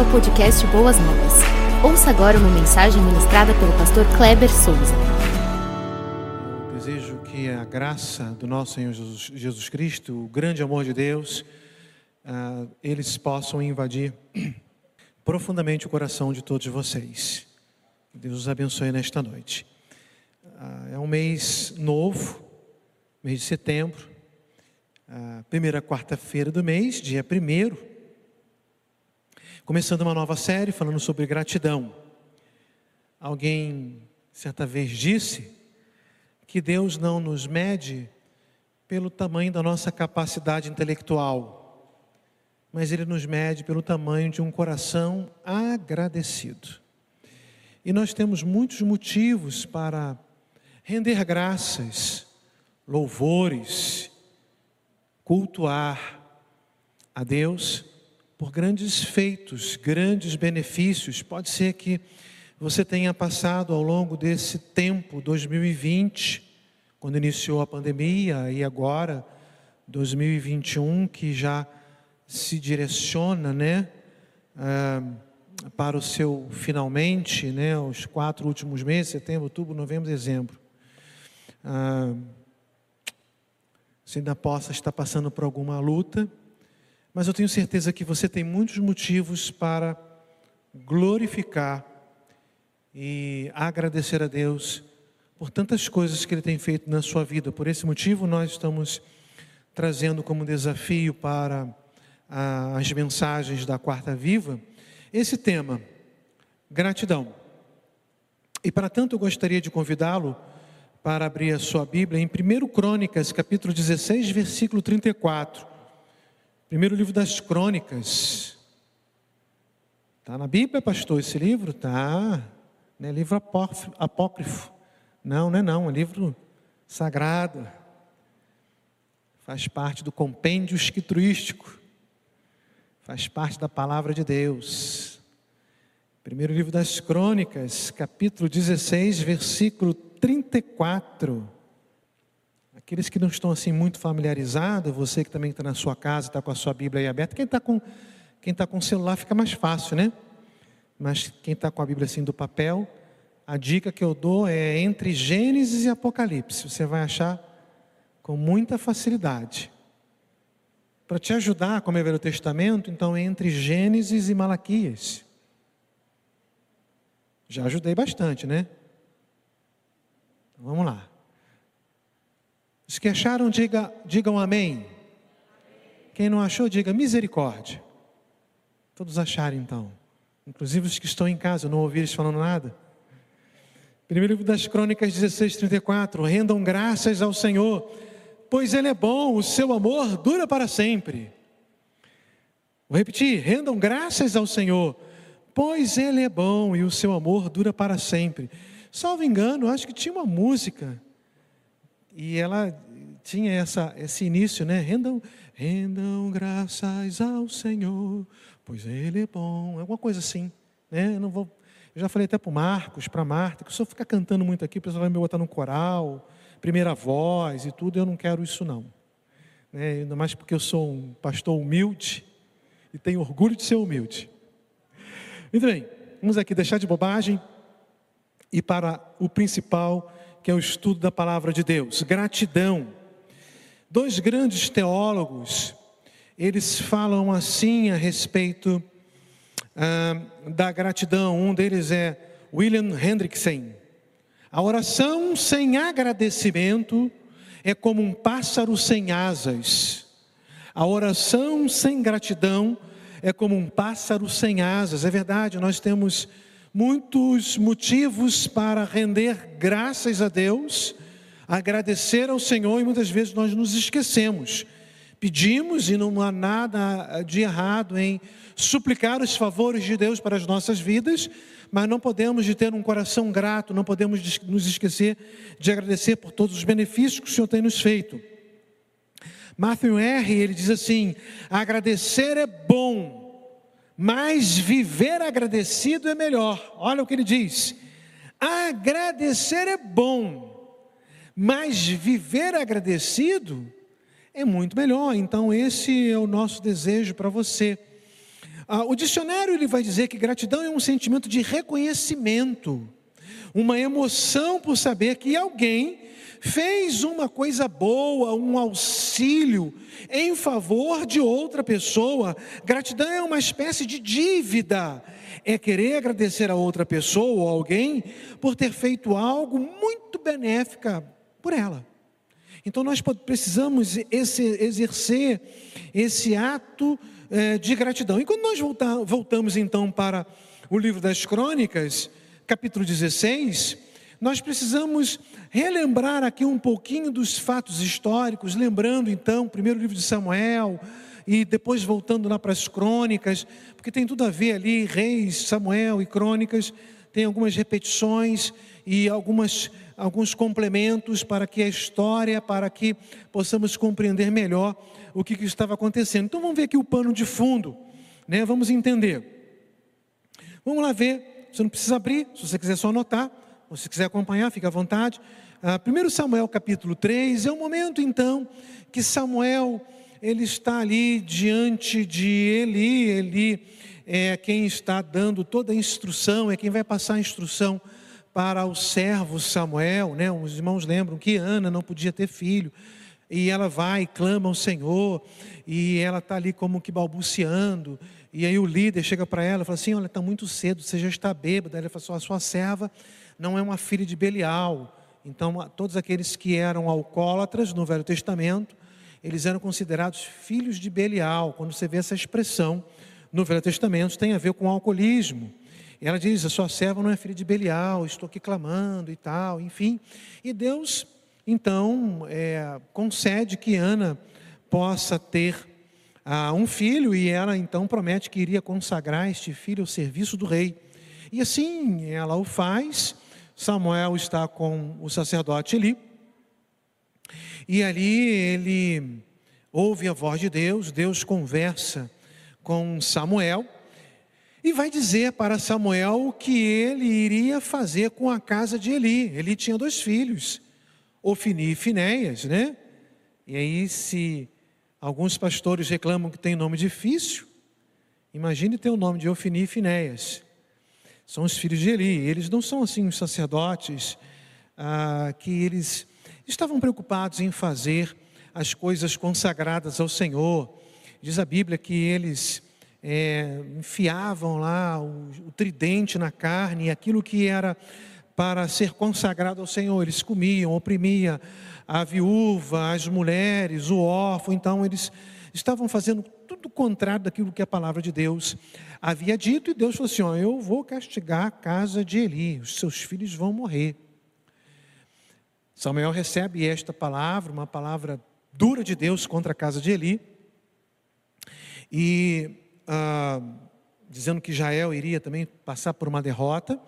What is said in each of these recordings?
ao podcast Boas Novas. Ouça agora uma mensagem ministrada pelo pastor Kleber Souza. Eu desejo que a graça do nosso Senhor Jesus, Jesus Cristo, o grande amor de Deus, ah, eles possam invadir profundamente o coração de todos vocês. Deus os abençoe nesta noite. Ah, é um mês novo, mês de setembro, a primeira quarta-feira do mês, dia primeiro começando uma nova série falando sobre gratidão. Alguém certa vez disse que Deus não nos mede pelo tamanho da nossa capacidade intelectual, mas Ele nos mede pelo tamanho de um coração agradecido. E nós temos muitos motivos para render graças, louvores, cultuar a Deus por grandes feitos, grandes benefícios. Pode ser que você tenha passado ao longo desse tempo, 2020, quando iniciou a pandemia, e agora, 2021, que já se direciona, né, ah, para o seu finalmente, né, os quatro últimos meses, setembro, outubro, novembro, dezembro. Ah, você ainda possa estar passando por alguma luta, mas eu tenho certeza que você tem muitos motivos para glorificar e agradecer a Deus por tantas coisas que Ele tem feito na sua vida. Por esse motivo, nós estamos trazendo como desafio para as mensagens da Quarta Viva esse tema, gratidão. E para tanto, eu gostaria de convidá-lo para abrir a sua Bíblia em 1 Crônicas, capítulo 16, versículo 34. Primeiro livro das crônicas. Está na Bíblia, pastor, esse livro? Tá. Não é livro apócrifo. Não, não é não, é livro sagrado. Faz parte do compêndio escriturístico. Faz parte da palavra de Deus. Primeiro livro das crônicas, capítulo 16, versículo 34. Aqueles que não estão assim muito familiarizados, você que também está na sua casa, está com a sua Bíblia aí aberta, quem está com, quem está com o celular fica mais fácil, né? Mas quem está com a Bíblia assim do papel, a dica que eu dou é entre Gênesis e Apocalipse. Você vai achar com muita facilidade. Para te ajudar, como é o Velho Testamento, então entre Gênesis e Malaquias. Já ajudei bastante, né? Então, vamos lá. Os que acharam, diga, digam amém. Quem não achou, diga misericórdia. Todos acharam então. Inclusive os que estão em casa, não ouviram eles falando nada. Primeiro livro das Crônicas 16, 34. Rendam graças ao Senhor, pois Ele é bom, o seu amor dura para sempre. Vou repetir: rendam graças ao Senhor, pois Ele é bom e o seu amor dura para sempre. Salvo engano, acho que tinha uma música e ela tinha essa, esse início, né? Rendam, rendam graças ao Senhor, pois Ele é bom. Alguma coisa assim, né? Eu não vou. Eu já falei até para o Marcos, para Marta, que se eu ficar cantando muito aqui, o pessoal vai me botar no coral, primeira voz e tudo, eu não quero isso não. Né? Ainda mais porque eu sou um pastor humilde e tenho orgulho de ser humilde. Muito bem, vamos aqui deixar de bobagem e para o principal que é o estudo da palavra de Deus. Gratidão. Dois grandes teólogos, eles falam assim a respeito ah, da gratidão. Um deles é William Hendrickson. A oração sem agradecimento é como um pássaro sem asas. A oração sem gratidão é como um pássaro sem asas. É verdade, nós temos muitos motivos para render graças a Deus, agradecer ao Senhor e muitas vezes nós nos esquecemos. Pedimos e não há nada de errado em suplicar os favores de Deus para as nossas vidas, mas não podemos de ter um coração grato, não podemos nos esquecer de agradecer por todos os benefícios que o Senhor tem nos feito. Matthew R. ele diz assim: agradecer é bom, mas viver agradecido é melhor. Olha o que ele diz: agradecer é bom, mas viver agradecido é muito melhor. Então, esse é o nosso desejo para você. Ah, o dicionário ele vai dizer que gratidão é um sentimento de reconhecimento, uma emoção por saber que alguém fez uma coisa boa, um auxílio em favor de outra pessoa. Gratidão é uma espécie de dívida, é querer agradecer a outra pessoa ou alguém por ter feito algo muito benéfica por ela. Então nós precisamos esse, exercer esse ato é, de gratidão. E quando nós voltar, voltamos então para o livro das Crônicas, capítulo 16, nós precisamos relembrar aqui um pouquinho dos fatos históricos, lembrando então o primeiro livro de Samuel, e depois voltando lá para as crônicas, porque tem tudo a ver ali, reis, Samuel e crônicas, tem algumas repetições e algumas, alguns complementos para que a história, para que possamos compreender melhor o que, que estava acontecendo. Então vamos ver aqui o pano de fundo, né? vamos entender. Vamos lá ver, você não precisa abrir, se você quiser só anotar, se quiser acompanhar, fique à vontade. Ah, 1 Samuel capítulo 3 é o momento então que Samuel ele está ali diante de Eli, Eli é quem está dando toda a instrução, é quem vai passar a instrução para o servo Samuel, né? Os irmãos lembram que Ana não podia ter filho, e ela vai clama ao Senhor, e ela está ali como que balbuciando, e aí o líder chega para ela e fala assim: Olha, está muito cedo, você já está bêbada. Ela fala assim: A sua serva não é uma filha de Belial. Então, todos aqueles que eram alcoólatras no Velho Testamento, eles eram considerados filhos de Belial. Quando você vê essa expressão no Velho Testamento, tem a ver com alcoolismo. E ela diz: A sua serva não é filha de Belial, estou aqui clamando e tal, enfim. E Deus, então, é, concede que Ana possa ter ah, um filho, e ela então promete que iria consagrar este filho ao serviço do rei. E assim ela o faz. Samuel está com o sacerdote Eli. E ali ele ouve a voz de Deus, Deus conversa com Samuel e vai dizer para Samuel o que ele iria fazer com a casa de Eli. Eli tinha dois filhos, Ofini e Finéias, né? E aí, se alguns pastores reclamam que tem nome difícil, imagine ter o nome de Ofini e Finéias. São os filhos de Eli. Eles não são assim os sacerdotes ah, que eles estavam preocupados em fazer as coisas consagradas ao Senhor. Diz a Bíblia que eles é, enfiavam lá o, o tridente na carne, e aquilo que era para ser consagrado ao Senhor, eles comiam, oprimia a viúva, as mulheres, o órfão, então eles estavam fazendo tudo o contrário daquilo que a palavra de Deus havia dito, e Deus falou assim: eu vou castigar a casa de Eli, os seus filhos vão morrer. Samuel recebe esta palavra, uma palavra dura de Deus contra a casa de Eli, e ah, dizendo que Jael iria também passar por uma derrota.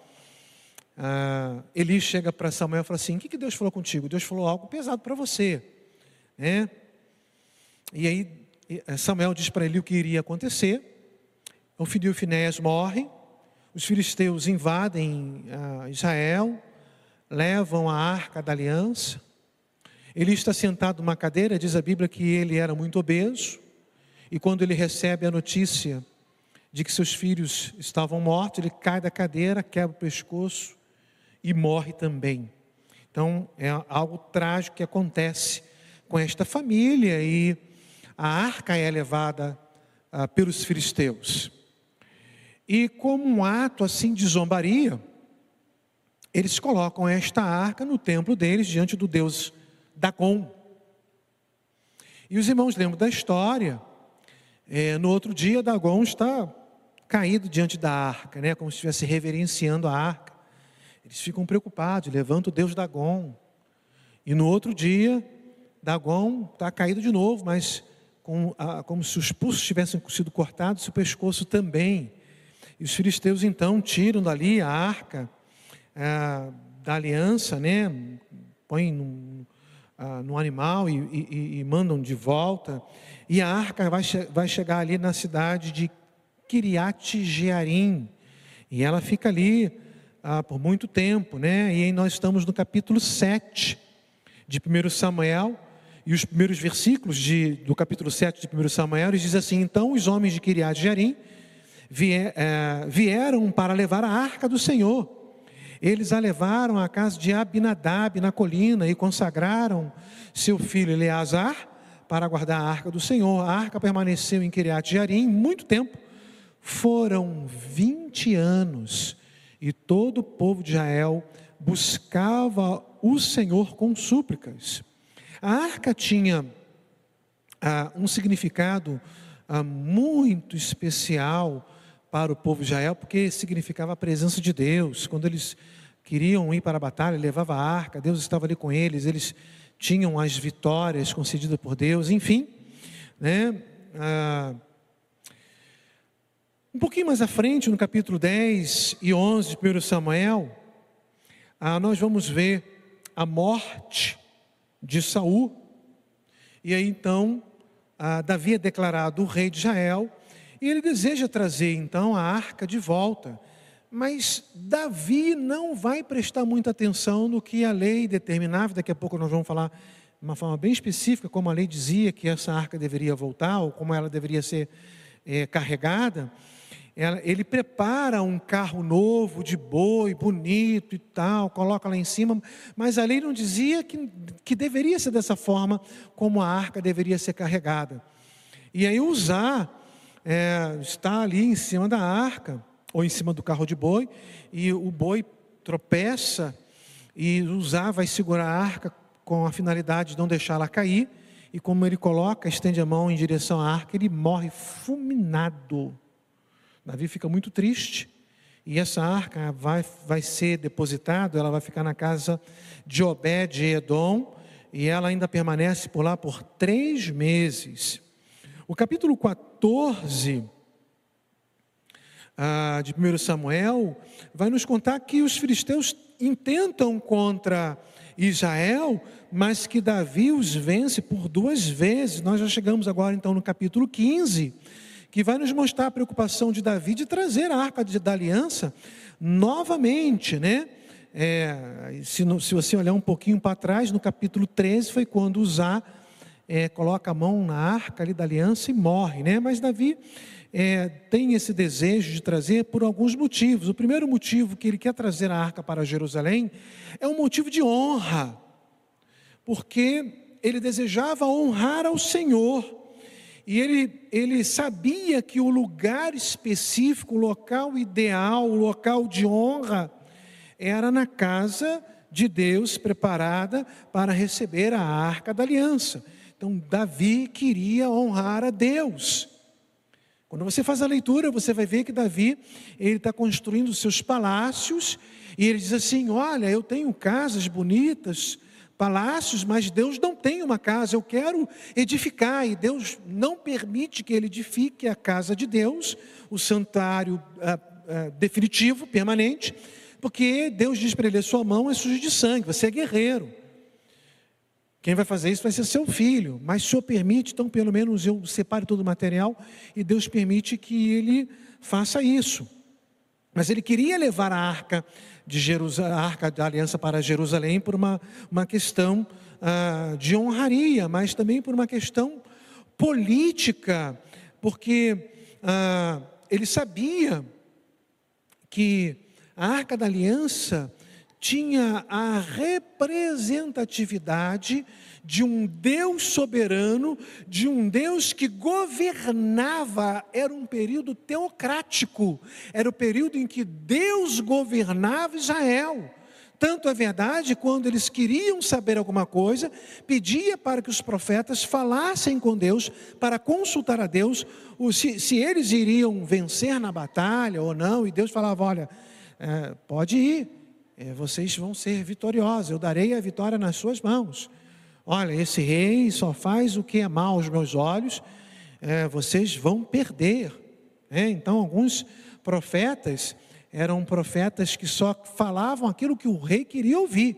Ah, Eli chega para Samuel e fala assim: O que, que Deus falou contigo? Deus falou algo pesado para você. Né? E aí eh, Samuel diz para Eli o que iria acontecer. O filho Finéas morre, os filisteus invadem ah, Israel, levam a arca da aliança. Ele está sentado numa cadeira, diz a Bíblia que ele era muito obeso, e quando ele recebe a notícia de que seus filhos estavam mortos, ele cai da cadeira, quebra o pescoço e morre também. Então, é algo trágico que acontece com esta família e a arca é levada ah, pelos filisteus. E como um ato assim de zombaria, eles colocam esta arca no templo deles diante do deus Dagon. E os irmãos lembram da história é, no outro dia, Dagon está caído diante da arca, né, como se estivesse reverenciando a arca. Eles ficam preocupados, levantam o Deus Dagon. E no outro dia, Dagon está caído de novo, mas com, como se os pulsos tivessem sido cortados, o pescoço também. E os filisteus então tiram dali a arca é, da aliança, né? põem no, a, no animal e, e, e mandam de volta. E a arca vai, vai chegar ali na cidade de Kiriat Jearim. E ela fica ali ah, por muito tempo, né? E nós estamos no capítulo 7 de 1 Samuel. E os primeiros versículos de, do capítulo 7 de 1 Samuel, dizem assim: Então os homens de Kiriat Jearim é, vieram para levar a arca do Senhor. Eles a levaram à casa de Abinadab na colina e consagraram seu filho Eleazar para guardar a arca do Senhor. A arca permaneceu em Kiriat Jearim muito tempo. Foram 20 anos e todo o povo de Israel buscava o Senhor com súplicas. A arca tinha ah, um significado ah, muito especial para o povo de Israel, porque significava a presença de Deus. Quando eles queriam ir para a batalha, levava a arca, Deus estava ali com eles, eles tinham as vitórias concedidas por Deus, enfim. Né? Ah, um pouquinho mais à frente, no capítulo 10 e 11 de 1 Samuel, ah, nós vamos ver a morte de Saul. E aí então, ah, Davi é declarado o rei de Israel, e ele deseja trazer então a arca de volta. Mas Davi não vai prestar muita atenção no que a lei determinava, daqui a pouco nós vamos falar de uma forma bem específica, como a lei dizia que essa arca deveria voltar, ou como ela deveria ser é, carregada ele prepara um carro novo, de boi, bonito e tal, coloca lá em cima, mas a lei não dizia que, que deveria ser dessa forma, como a arca deveria ser carregada. E aí Uzá é, está ali em cima da arca, ou em cima do carro de boi, e o boi tropeça, e Uzá vai segurar a arca com a finalidade de não deixá-la cair, e como ele coloca, estende a mão em direção à arca, ele morre fulminado. Davi fica muito triste e essa arca vai, vai ser depositada, ela vai ficar na casa de Obed-Edom e ela ainda permanece por lá por três meses. O capítulo 14 ah, de 1 Samuel vai nos contar que os filisteus intentam contra Israel, mas que Davi os vence por duas vezes. Nós já chegamos agora então no capítulo 15 que vai nos mostrar a preocupação de Davi de trazer a arca da aliança novamente, né? É, se, se, você olhar um pouquinho para trás, no capítulo 13, foi quando Uzá é, coloca a mão na arca ali da aliança e morre, né? Mas Davi é, tem esse desejo de trazer por alguns motivos. O primeiro motivo que ele quer trazer a arca para Jerusalém é um motivo de honra, porque ele desejava honrar ao Senhor. E ele, ele sabia que o lugar específico, o local ideal, o local de honra, era na casa de Deus preparada para receber a arca da aliança. Então, Davi queria honrar a Deus. Quando você faz a leitura, você vai ver que Davi ele está construindo seus palácios e ele diz assim: Olha, eu tenho casas bonitas, palácios, mas Deus não tem uma casa, eu quero edificar, e Deus não permite que ele edifique a casa de Deus, o santuário ah, ah, definitivo, permanente, porque Deus diz para ele: a sua mão é suja de sangue, você é guerreiro. Quem vai fazer isso vai ser seu filho, mas o Senhor permite, então pelo menos eu separe todo o material e Deus permite que ele faça isso. Mas ele queria levar a arca de Jerusalém, a arca da aliança para Jerusalém por uma, uma questão ah, de honraria, mas também por uma questão política, porque ah, ele sabia que a arca da aliança tinha a representatividade de um Deus soberano, de um Deus que governava, era um período teocrático, era o período em que Deus governava Israel. Tanto é verdade, quando eles queriam saber alguma coisa, pedia para que os profetas falassem com Deus, para consultar a Deus, se, se eles iriam vencer na batalha ou não, e Deus falava: olha, é, pode ir, é, vocês vão ser vitoriosos, eu darei a vitória nas suas mãos. Olha, esse rei só faz o que é mal aos meus olhos, é, vocês vão perder. É, então, alguns profetas eram profetas que só falavam aquilo que o rei queria ouvir.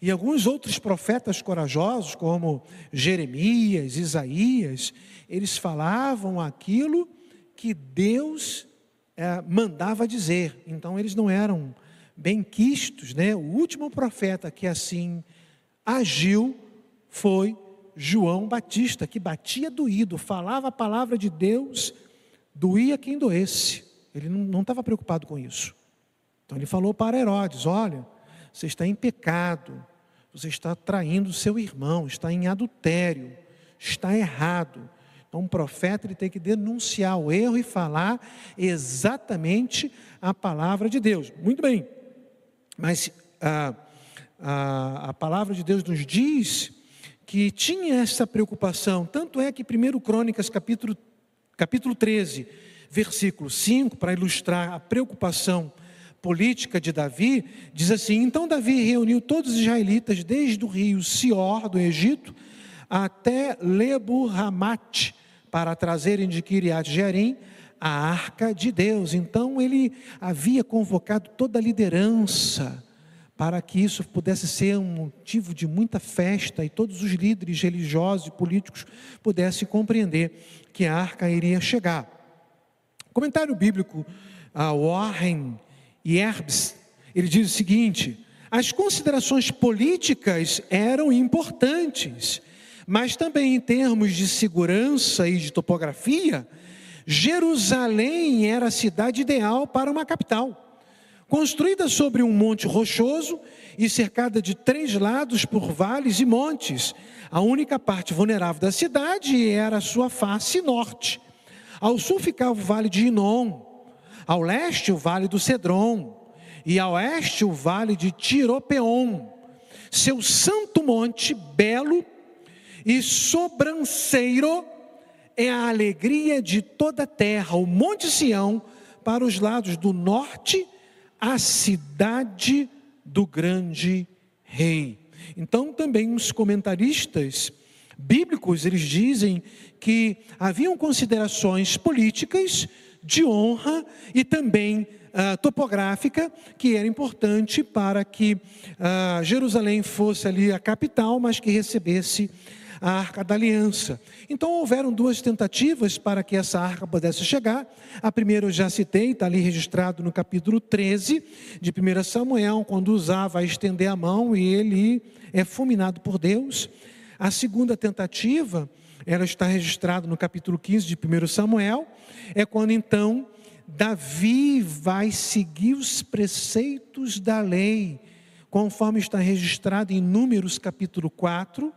E alguns outros profetas corajosos, como Jeremias, Isaías, eles falavam aquilo que Deus é, mandava dizer. Então, eles não eram bem quistos. Né? O último profeta que assim agiu foi João Batista, que batia doído, falava a palavra de Deus, doía quem doesse. Ele não estava preocupado com isso. Então ele falou para Herodes: Olha, você está em pecado, você está traindo seu irmão, está em adultério, está errado. Então, um profeta ele tem que denunciar o erro e falar exatamente a palavra de Deus. Muito bem, mas a, a, a palavra de Deus nos diz que tinha essa preocupação, tanto é que 1 Crônicas, capítulo, capítulo 13, versículo 5, para ilustrar a preocupação política de Davi, diz assim: Então Davi reuniu todos os israelitas, desde o rio Sior, do Egito, até Lebo-Ramate, para trazerem de Kiriat Jearim a arca de Deus. Então ele havia convocado toda a liderança para que isso pudesse ser um motivo de muita festa e todos os líderes religiosos e políticos pudessem compreender que a arca iria chegar. Comentário bíblico a Warren Yerbs, ele diz o seguinte: as considerações políticas eram importantes, mas também em termos de segurança e de topografia, Jerusalém era a cidade ideal para uma capital. Construída sobre um monte rochoso e cercada de três lados por vales e montes, a única parte vulnerável da cidade era a sua face norte. Ao sul ficava o vale de Inom, ao leste o vale do Cedron, e ao oeste o vale de Tiropeon. Seu santo monte, belo e sobranceiro é a alegria de toda a terra, o Monte Sião, para os lados do norte, a cidade do grande rei. Então, também os comentaristas bíblicos, eles dizem que haviam considerações políticas de honra e também uh, topográfica, que era importante para que uh, Jerusalém fosse ali a capital, mas que recebesse a arca da aliança. Então houveram duas tentativas para que essa arca pudesse chegar. A primeira eu já citei, está ali registrado no capítulo 13 de 1 Samuel, quando usava a estender a mão e ele é fulminado por Deus. A segunda tentativa, ela está registrada no capítulo 15 de 1 Samuel, é quando então Davi vai seguir os preceitos da lei, conforme está registrado em Números capítulo 4,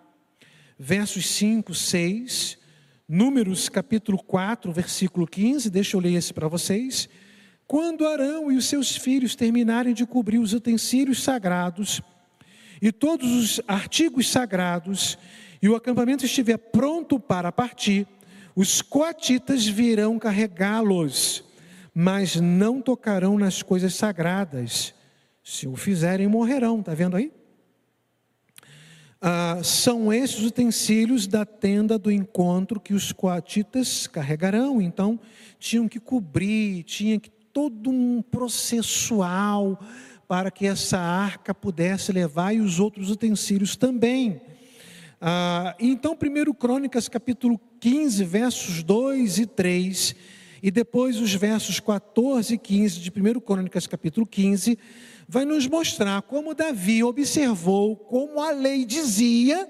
versos 5, 6, Números capítulo 4, versículo 15, deixa eu ler esse para vocês. Quando Arão e os seus filhos terminarem de cobrir os utensílios sagrados e todos os artigos sagrados, e o acampamento estiver pronto para partir, os coatitas virão carregá-los, mas não tocarão nas coisas sagradas. Se o fizerem, morrerão. Está vendo aí? Ah, são esses utensílios da tenda do encontro que os coatitas carregarão. Então, tinham que cobrir, tinha que todo um processual para que essa arca pudesse levar e os outros utensílios também. Ah, então, 1 Crônicas, capítulo 15, versos 2 e 3, e depois os versos 14 e 15 de 1 Crônicas, capítulo 15, vai nos mostrar como Davi observou como a lei dizia,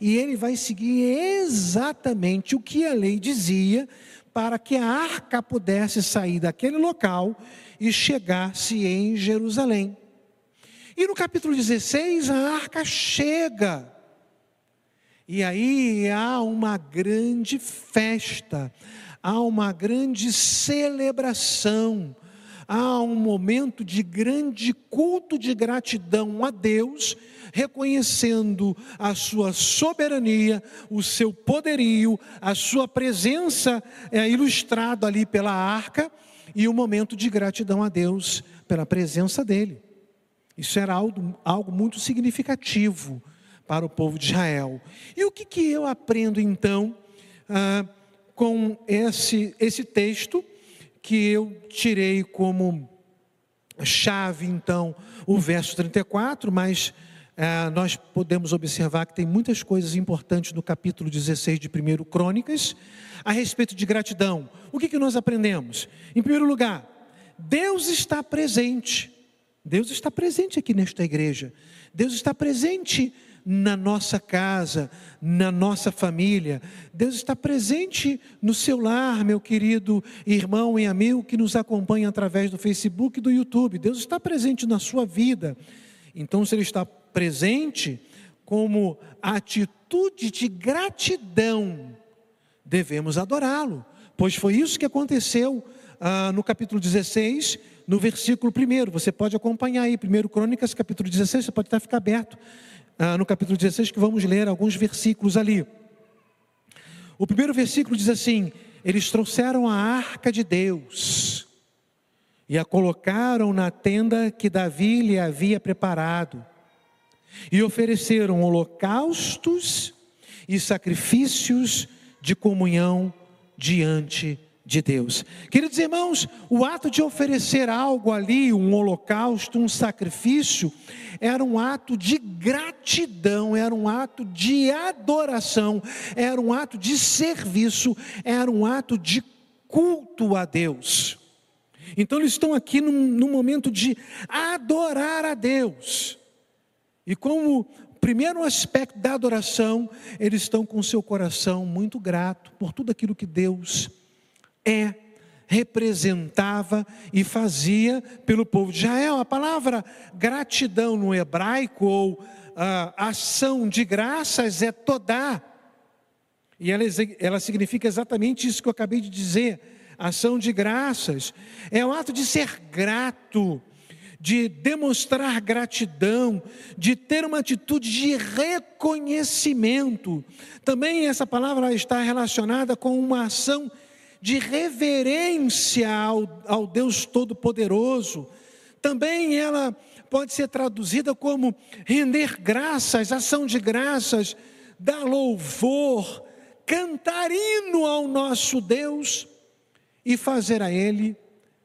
e ele vai seguir exatamente o que a lei dizia, para que a arca pudesse sair daquele local e chegasse em Jerusalém. E no capítulo 16, a arca chega. E aí há uma grande festa, há uma grande celebração há um momento de grande culto de gratidão a Deus, reconhecendo a sua soberania, o seu poderio, a sua presença é, ilustrado ali pela arca, e um momento de gratidão a Deus pela presença dele. Isso era algo, algo muito significativo para o povo de Israel. E o que, que eu aprendo então ah, com esse, esse texto? Que eu tirei como chave, então, o verso 34, mas é, nós podemos observar que tem muitas coisas importantes no capítulo 16 de 1 Crônicas a respeito de gratidão. O que, que nós aprendemos? Em primeiro lugar, Deus está presente. Deus está presente aqui nesta igreja. Deus está presente na nossa casa, na nossa família. Deus está presente no seu lar, meu querido irmão e amigo que nos acompanha através do Facebook e do YouTube. Deus está presente na sua vida. Então, se Ele está presente, como atitude de gratidão, devemos adorá-lo, pois foi isso que aconteceu ah, no capítulo 16, no versículo 1. Você pode acompanhar aí, 1 Crônicas, capítulo 16, você pode até ficar aberto ah, no capítulo 16, que vamos ler alguns versículos ali. O primeiro versículo diz assim: Eles trouxeram a arca de Deus e a colocaram na tenda que Davi lhe havia preparado, e ofereceram holocaustos e sacrifícios de comunhão diante de Deus. Queridos irmãos, o ato de oferecer algo ali, um holocausto, um sacrifício, era um ato de gratidão, era um ato de adoração, era um ato de serviço, era um ato de culto a Deus. Então eles estão aqui num, num momento de adorar a Deus. E como primeiro aspecto da adoração, eles estão com seu coração muito grato por tudo aquilo que Deus é, representava e fazia pelo povo de Israel. A palavra gratidão no hebraico ou ah, ação de graças é todá. E ela, ela significa exatamente isso que eu acabei de dizer. Ação de graças é o ato de ser grato, de demonstrar gratidão, de ter uma atitude de reconhecimento. Também essa palavra está relacionada com uma ação de reverência ao, ao Deus Todo-Poderoso. Também ela pode ser traduzida como render graças, ação de graças, dar louvor, cantar hino ao nosso Deus e fazer a Ele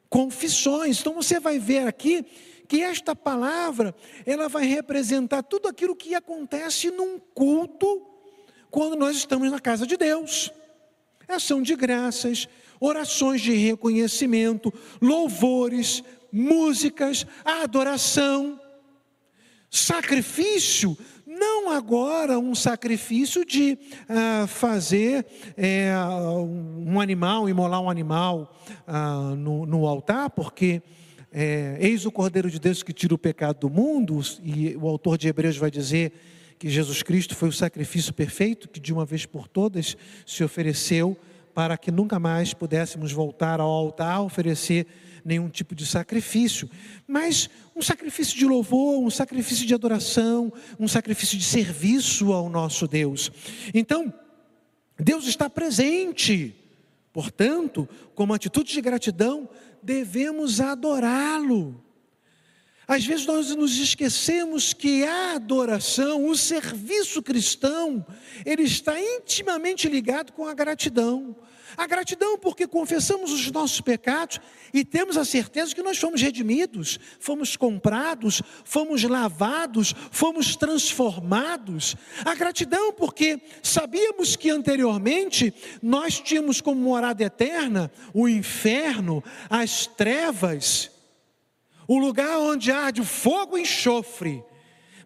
confissões. Então você vai ver aqui que esta palavra, ela vai representar tudo aquilo que acontece num culto quando nós estamos na casa de Deus ação de graças, orações de reconhecimento, louvores, músicas, adoração, sacrifício, não agora um sacrifício de ah, fazer é, um animal, imolar um animal ah, no, no, altar, porque é, eis o Cordeiro de Deus que tira o pecado do mundo, e o autor de Hebreus vai dizer que Jesus Cristo foi o sacrifício perfeito que de uma vez por todas se ofereceu para que nunca mais pudéssemos voltar ao altar oferecer nenhum tipo de sacrifício, mas um sacrifício de louvor, um sacrifício de adoração, um sacrifício de serviço ao nosso Deus. Então, Deus está presente. Portanto, como atitude de gratidão, devemos adorá-lo. Às vezes nós nos esquecemos que a adoração, o serviço cristão, ele está intimamente ligado com a gratidão. A gratidão porque confessamos os nossos pecados e temos a certeza que nós fomos redimidos, fomos comprados, fomos lavados, fomos transformados. A gratidão porque sabíamos que anteriormente nós tínhamos como morada eterna o inferno, as trevas, o lugar onde arde fogo e enxofre.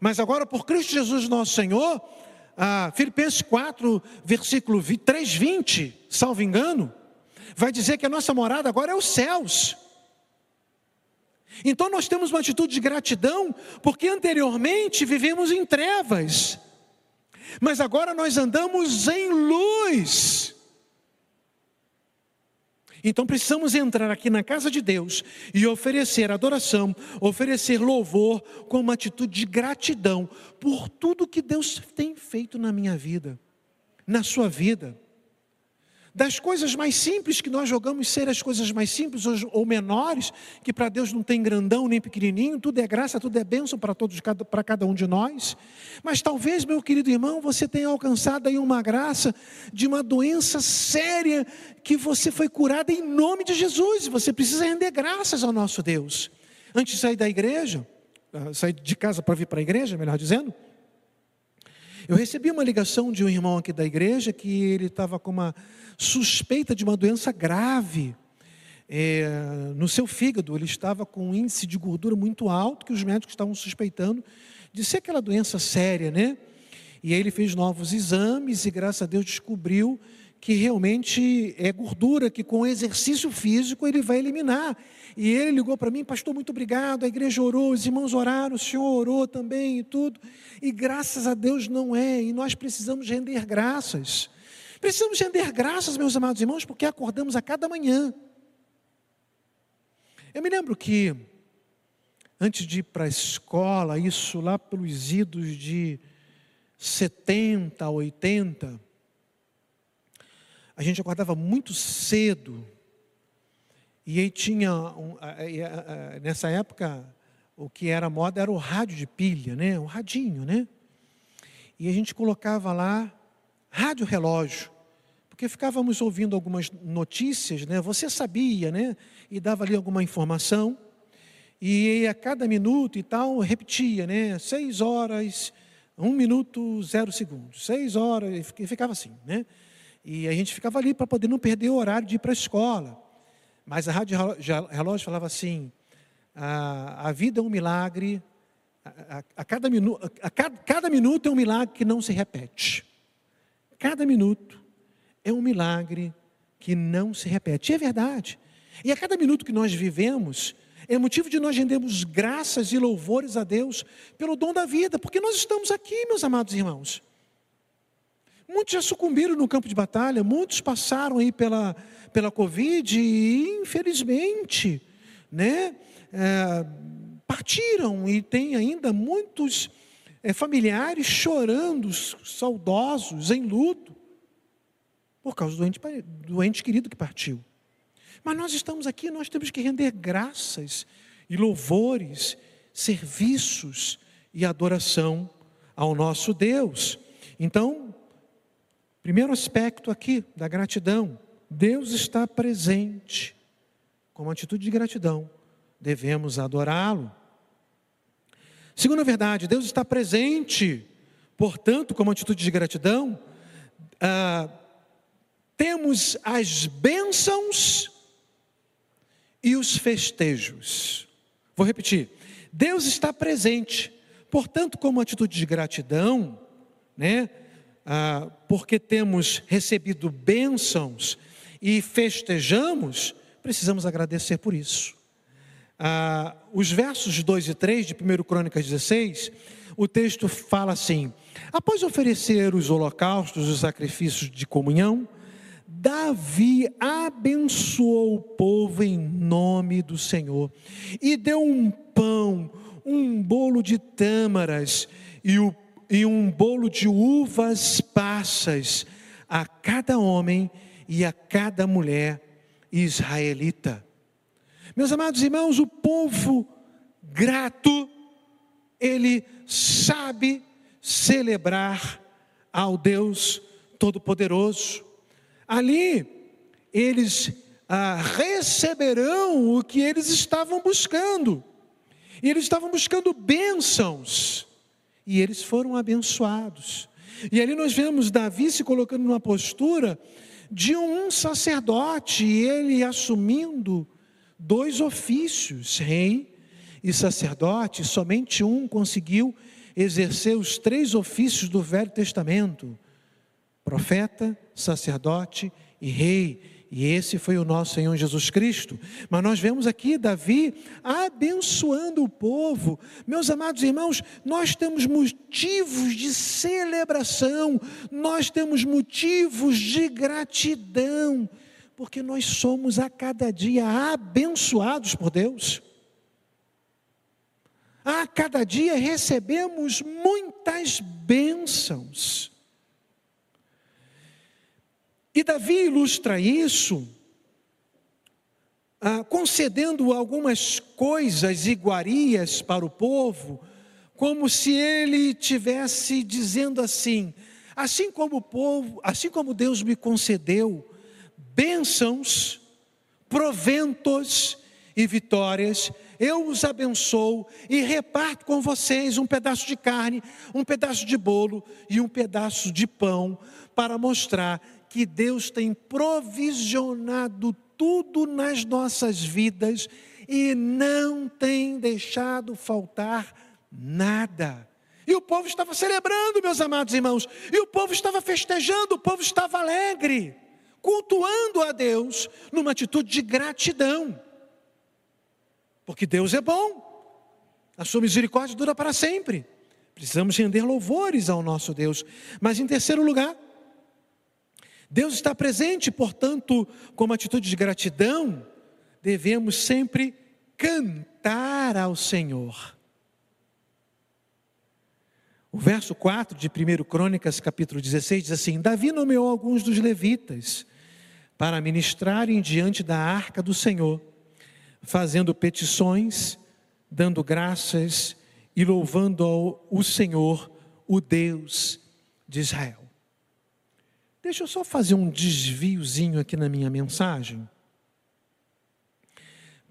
Mas agora, por Cristo Jesus, nosso Senhor, ah, Filipenses 4, versículo 3, 20, salvo engano, vai dizer que a nossa morada agora é os céus. Então nós temos uma atitude de gratidão, porque anteriormente vivemos em trevas, mas agora nós andamos em luz. Então precisamos entrar aqui na casa de Deus e oferecer adoração, oferecer louvor com uma atitude de gratidão por tudo que Deus tem feito na minha vida, na sua vida das coisas mais simples que nós jogamos ser as coisas mais simples ou menores, que para Deus não tem grandão nem pequenininho, tudo é graça, tudo é bênção para todos, para cada um de nós. Mas talvez, meu querido irmão, você tenha alcançado aí uma graça de uma doença séria que você foi curada em nome de Jesus. Você precisa render graças ao nosso Deus. Antes de sair da igreja, ah, sair de casa para vir para a igreja, melhor dizendo, eu recebi uma ligação de um irmão aqui da igreja que ele estava com uma suspeita de uma doença grave é, no seu fígado. Ele estava com um índice de gordura muito alto que os médicos estavam suspeitando de ser aquela doença séria, né? E aí ele fez novos exames e, graças a Deus, descobriu que realmente é gordura que com exercício físico ele vai eliminar. E ele ligou para mim, pastor, muito obrigado, a igreja orou, os irmãos oraram, o senhor orou também e tudo. E graças a Deus não é, e nós precisamos render graças. Precisamos render graças, meus amados irmãos, porque acordamos a cada manhã. Eu me lembro que, antes de ir para a escola, isso lá pelos idos de 70, 80, a gente acordava muito cedo e aí tinha, um, nessa época, o que era moda era o rádio de pilha, né? O radinho, né? E a gente colocava lá rádio relógio, porque ficávamos ouvindo algumas notícias, né? Você sabia, né? E dava ali alguma informação. E a cada minuto e tal, repetia, né? Seis horas, um minuto, zero segundos. Seis horas, e ficava assim, né? E a gente ficava ali para poder não perder o horário de ir para a escola. Mas a rádio relógio falava assim: a, a vida é um milagre, a, a, a cada minu, a cada, cada minuto é um milagre que não se repete. Cada minuto é um milagre que não se repete. E é verdade. E a cada minuto que nós vivemos, é motivo de nós rendermos graças e louvores a Deus pelo dom da vida, porque nós estamos aqui, meus amados irmãos. Muitos já sucumbiram no campo de batalha, muitos passaram aí pela, pela Covid e, infelizmente, né, é, partiram e tem ainda muitos é, familiares chorando, saudosos, em luto, por causa do ente, do ente querido que partiu. Mas nós estamos aqui, nós temos que render graças e louvores, serviços e adoração ao nosso Deus. Então, primeiro aspecto aqui da gratidão, Deus está presente. Como atitude de gratidão, devemos adorá-lo. Segunda verdade, Deus está presente, portanto, como atitude de gratidão, ah, temos as bênçãos e os festejos. Vou repetir: Deus está presente, portanto, como atitude de gratidão, né? Ah, porque temos recebido bênçãos e festejamos, precisamos agradecer por isso. Ah, os versos 2 e 3 de 1 Crônicas 16, o texto fala assim: Após oferecer os holocaustos, os sacrifícios de comunhão, Davi abençoou o povo em nome do Senhor e deu um pão, um bolo de tâmaras e, o, e um bolo de uvas passas a cada homem e a cada mulher israelita. Meus amados irmãos, o povo grato, ele sabe celebrar ao Deus Todo-Poderoso. Ali, eles ah, receberão o que eles estavam buscando. E eles estavam buscando bênçãos. E eles foram abençoados. E ali nós vemos Davi se colocando numa postura de um sacerdote, ele assumindo dois ofícios, rei e sacerdote, somente um conseguiu exercer os três ofícios do Velho Testamento: profeta, sacerdote e rei. E esse foi o nosso Senhor Jesus Cristo. Mas nós vemos aqui Davi abençoando o povo. Meus amados irmãos, nós temos motivos de celebração, nós temos motivos de gratidão, porque nós somos a cada dia abençoados por Deus. A cada dia recebemos muitas bênçãos. E Davi ilustra isso ah, concedendo algumas coisas iguarias para o povo, como se ele tivesse dizendo assim: assim como o povo, assim como Deus me concedeu bênçãos, proventos e vitórias, eu os abençoo e reparto com vocês um pedaço de carne, um pedaço de bolo e um pedaço de pão, para mostrar que Deus tem provisionado tudo nas nossas vidas e não tem deixado faltar nada. E o povo estava celebrando, meus amados irmãos. E o povo estava festejando, o povo estava alegre, cultuando a Deus numa atitude de gratidão. Porque Deus é bom, a sua misericórdia dura para sempre. Precisamos render louvores ao nosso Deus. Mas em terceiro lugar, Deus está presente, portanto, com uma atitude de gratidão, devemos sempre cantar ao Senhor. O verso 4 de 1 Crônicas, capítulo 16, diz assim: Davi nomeou alguns dos levitas para ministrarem diante da arca do Senhor, fazendo petições, dando graças e louvando ao, o Senhor, o Deus de Israel. Deixa eu só fazer um desviozinho aqui na minha mensagem,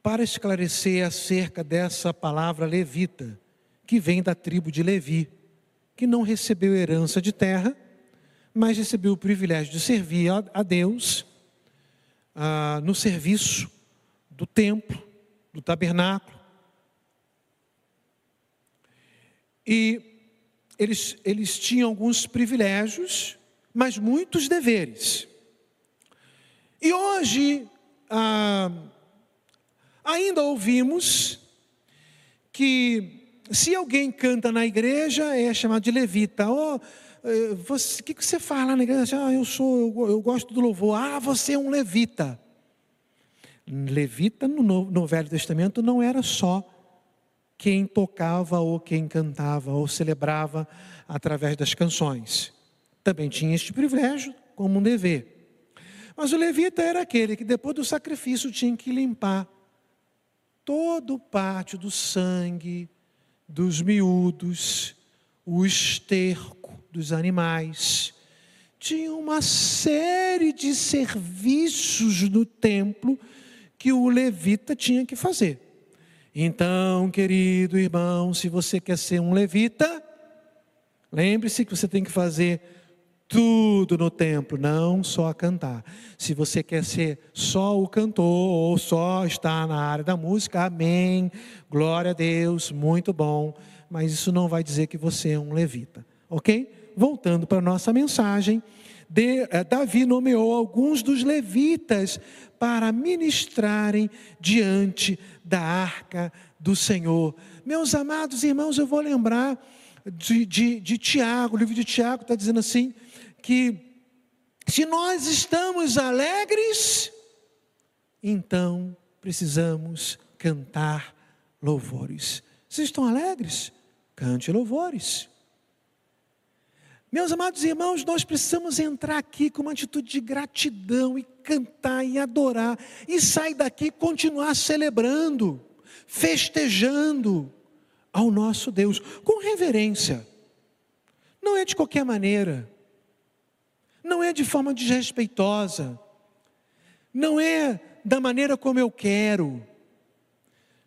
para esclarecer acerca dessa palavra levita, que vem da tribo de Levi que não recebeu herança de terra, mas recebeu o privilégio de servir a, Deus ah, no serviço do templo, do tabernáculo. E eles, eles tinham alguns privilégios, mas muitos deveres. E hoje, ah, ainda ouvimos que se alguém canta na igreja, é chamado de levita. Oh, o que, que você lá na igreja? Ah, eu sou, eu, eu, gosto do louvor. Ah, você é um levita. Levita no, no Velho Testamento não era só quem tocava ou quem cantava ou celebrava através das canções. Também tinha este privilégio como um dever. Mas o levita era aquele que depois do sacrifício tinha que limpar todo o pátio do sangue, dos miúdos, o esterco dos animais. Tinha uma série de serviços no templo que o levita tinha que fazer. Então, querido irmão, se você quer ser um levita, lembre-se que você tem que fazer tudo no templo, não só cantar. Se você quer ser só o cantor ou só estar na área da música, amém. Glória a Deus, muito bom. Mas isso não vai dizer que você é um levita, ok? Voltando para a nossa mensagem, eh, Davi nomeou alguns dos levitas para ministrarem diante da arca do Senhor. Meus amados irmãos, eu vou lembrar de, de, de Tiago, o livro de Tiago está dizendo assim: que se nós estamos alegres, então precisamos cantar louvores. Vocês estão alegres? Cante louvores. Meus amados irmãos, nós precisamos entrar aqui com uma atitude de gratidão e cantar e adorar e sair daqui e continuar celebrando, festejando ao nosso Deus com reverência. Não é de qualquer maneira. Não é de forma desrespeitosa. Não é da maneira como eu quero.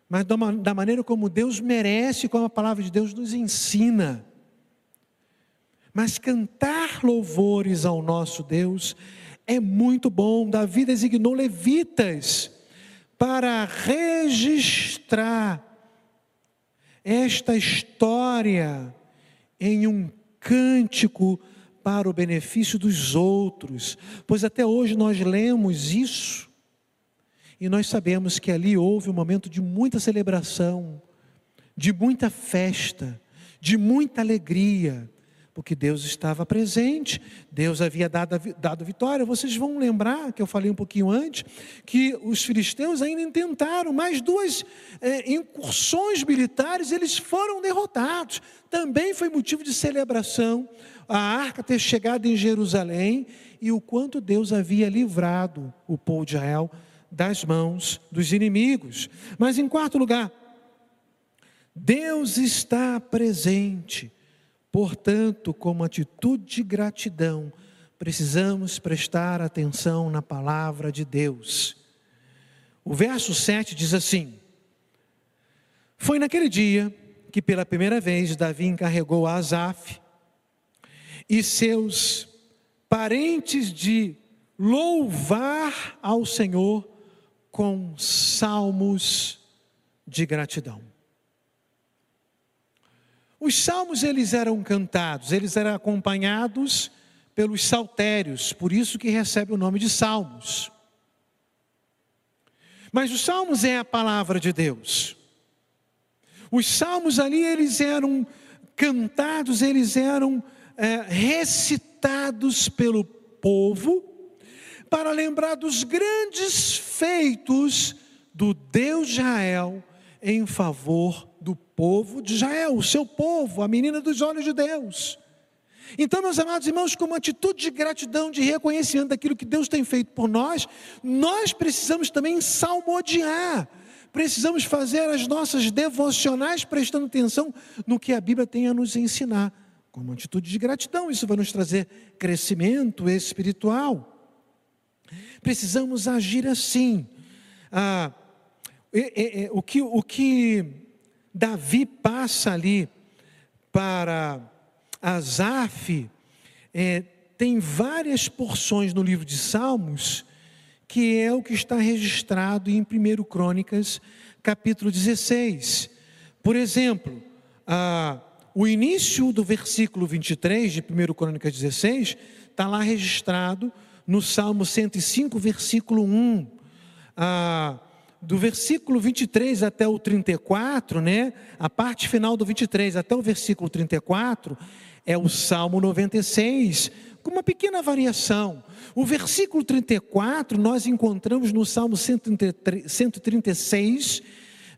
Mas da maneira como Deus merece, como a palavra de Deus nos ensina. Mas cantar louvores ao nosso Deus é muito bom. Davi designou levitas para registrar esta história em um cântico para o benefício dos outros, pois até hoje nós lemos isso e nós sabemos que ali houve um momento de muita celebração, de muita festa, de muita alegria, porque Deus estava presente, Deus havia dado, dado vitória. Vocês vão lembrar, que eu falei um pouquinho antes, que os filisteus ainda tentaram mais duas é, incursões militares, eles foram derrotados. Também foi motivo de celebração a arca ter chegado em Jerusalém e o quanto Deus havia livrado o povo de Israel das mãos dos inimigos. Mas em quarto lugar, Deus está presente. Portanto, como atitude de gratidão, precisamos prestar atenção na palavra de Deus. O verso 7 diz assim: Foi naquele dia que pela primeira vez Davi encarregou a Asaf, e seus parentes de louvar ao Senhor com salmos de gratidão. Os salmos eles eram cantados, eles eram acompanhados pelos saltérios, por isso que recebe o nome de salmos. Mas os salmos é a palavra de Deus. Os salmos ali eles eram cantados, eles eram é, recitados pelo povo para lembrar dos grandes feitos do Deus de Israel em favor do povo de Israel, o seu povo, a menina dos olhos de Deus. Então, meus amados irmãos, como atitude de gratidão, de reconhecimento daquilo que Deus tem feito por nós, nós precisamos também salmodiar, precisamos fazer as nossas devocionais prestando atenção no que a Bíblia tem a nos ensinar, como atitude de gratidão, isso vai nos trazer crescimento espiritual. Precisamos agir assim. Ah, é, é, o, que, o que Davi passa ali para Asaf, é, tem várias porções no livro de Salmos, que é o que está registrado em 1 Crônicas, capítulo 16. Por exemplo, a, o início do versículo 23 de 1 Crônicas 16 está lá registrado no Salmo 105, versículo 1. A, do versículo 23 até o 34, né? A parte final do 23 até o versículo 34 é o Salmo 96, com uma pequena variação. O versículo 34 nós encontramos no Salmo 136,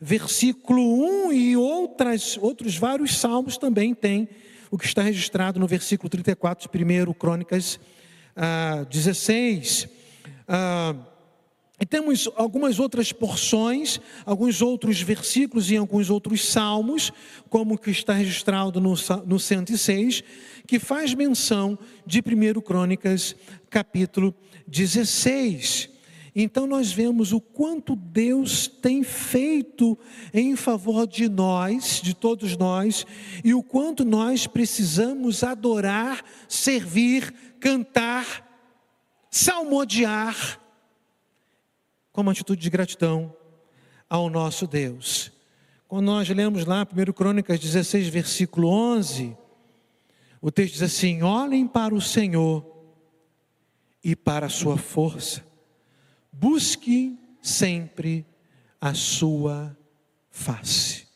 versículo 1 e outras, outros vários salmos também tem o que está registrado no versículo 34 de 1 Crônicas ah, 16. Ah, e temos algumas outras porções, alguns outros versículos e alguns outros salmos, como o que está registrado no, no 106, que faz menção de 1 Crônicas, capítulo 16. Então nós vemos o quanto Deus tem feito em favor de nós, de todos nós, e o quanto nós precisamos adorar, servir, cantar, salmodiar, como atitude de gratidão ao nosso Deus. Quando nós lemos lá 1 Crônicas 16, versículo 11, o texto diz assim: Olhem para o Senhor e para a sua força, busquem sempre a sua face.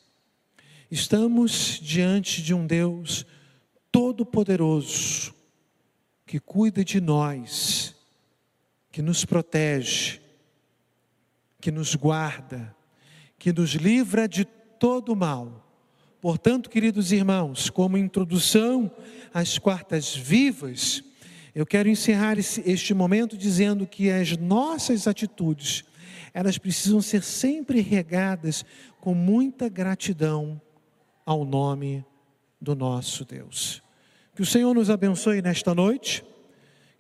Estamos diante de um Deus todo-poderoso, que cuida de nós, que nos protege, que nos guarda, que nos livra de todo mal. Portanto, queridos irmãos, como introdução às quartas vivas, eu quero encerrar esse, este momento dizendo que as nossas atitudes, elas precisam ser sempre regadas com muita gratidão ao nome do nosso Deus. Que o Senhor nos abençoe nesta noite,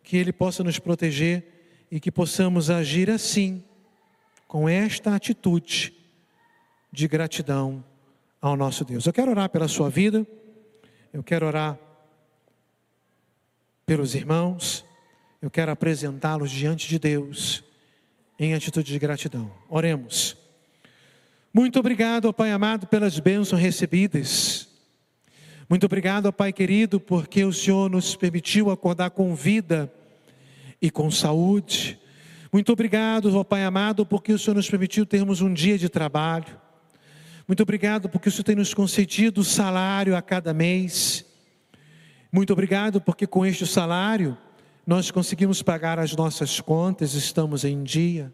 que Ele possa nos proteger e que possamos agir assim com esta atitude de gratidão ao nosso Deus. Eu quero orar pela sua vida, eu quero orar pelos irmãos, eu quero apresentá-los diante de Deus em atitude de gratidão. Oremos. Muito obrigado, Pai amado, pelas bênçãos recebidas. Muito obrigado, Pai querido, porque o Senhor nos permitiu acordar com vida e com saúde. Muito obrigado, ó Pai amado, porque o Senhor nos permitiu termos um dia de trabalho. Muito obrigado porque o Senhor tem nos concedido salário a cada mês. Muito obrigado porque com este salário nós conseguimos pagar as nossas contas, estamos em dia.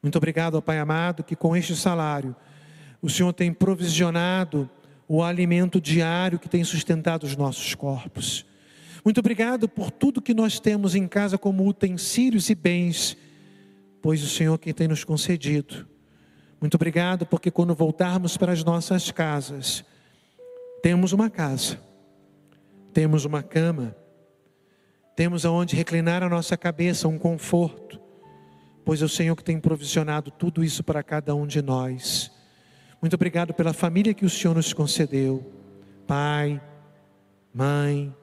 Muito obrigado, ó Pai amado, que com este salário o Senhor tem provisionado o alimento diário que tem sustentado os nossos corpos. Muito obrigado por tudo que nós temos em casa como utensílios e bens pois o Senhor quem tem nos concedido. Muito obrigado, porque quando voltarmos para as nossas casas, temos uma casa, temos uma cama, temos aonde reclinar a nossa cabeça, um conforto, pois é o Senhor que tem provisionado tudo isso para cada um de nós. Muito obrigado pela família que o Senhor nos concedeu, pai, mãe,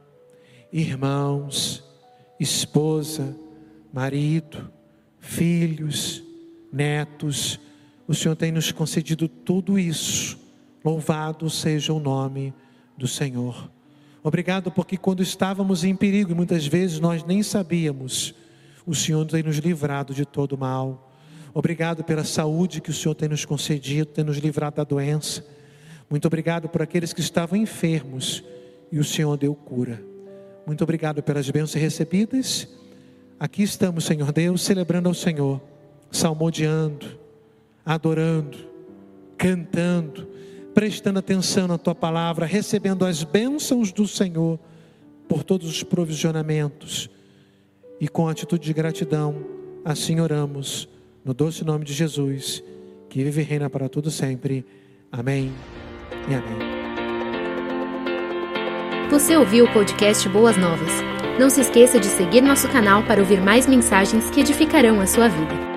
irmãos, esposa, marido, filhos, netos. O Senhor tem nos concedido tudo isso. Louvado seja o nome do Senhor. Obrigado porque quando estávamos em perigo, e muitas vezes nós nem sabíamos, o Senhor tem nos livrado de todo mal. Obrigado pela saúde que o Senhor tem nos concedido, tem nos livrado da doença. Muito obrigado por aqueles que estavam enfermos e o Senhor deu cura. Muito obrigado pelas bênçãos recebidas. Aqui estamos, Senhor Deus, celebrando ao Senhor, salmodiando, adorando, cantando, prestando atenção na tua palavra, recebendo as bênçãos do Senhor por todos os provisionamentos. E com atitude de gratidão, assim oramos, no doce nome de Jesus, que vive e reina para todo sempre. Amém e amém. Você ouviu o podcast Boas Novas? Não se esqueça de seguir nosso canal para ouvir mais mensagens que edificarão a sua vida.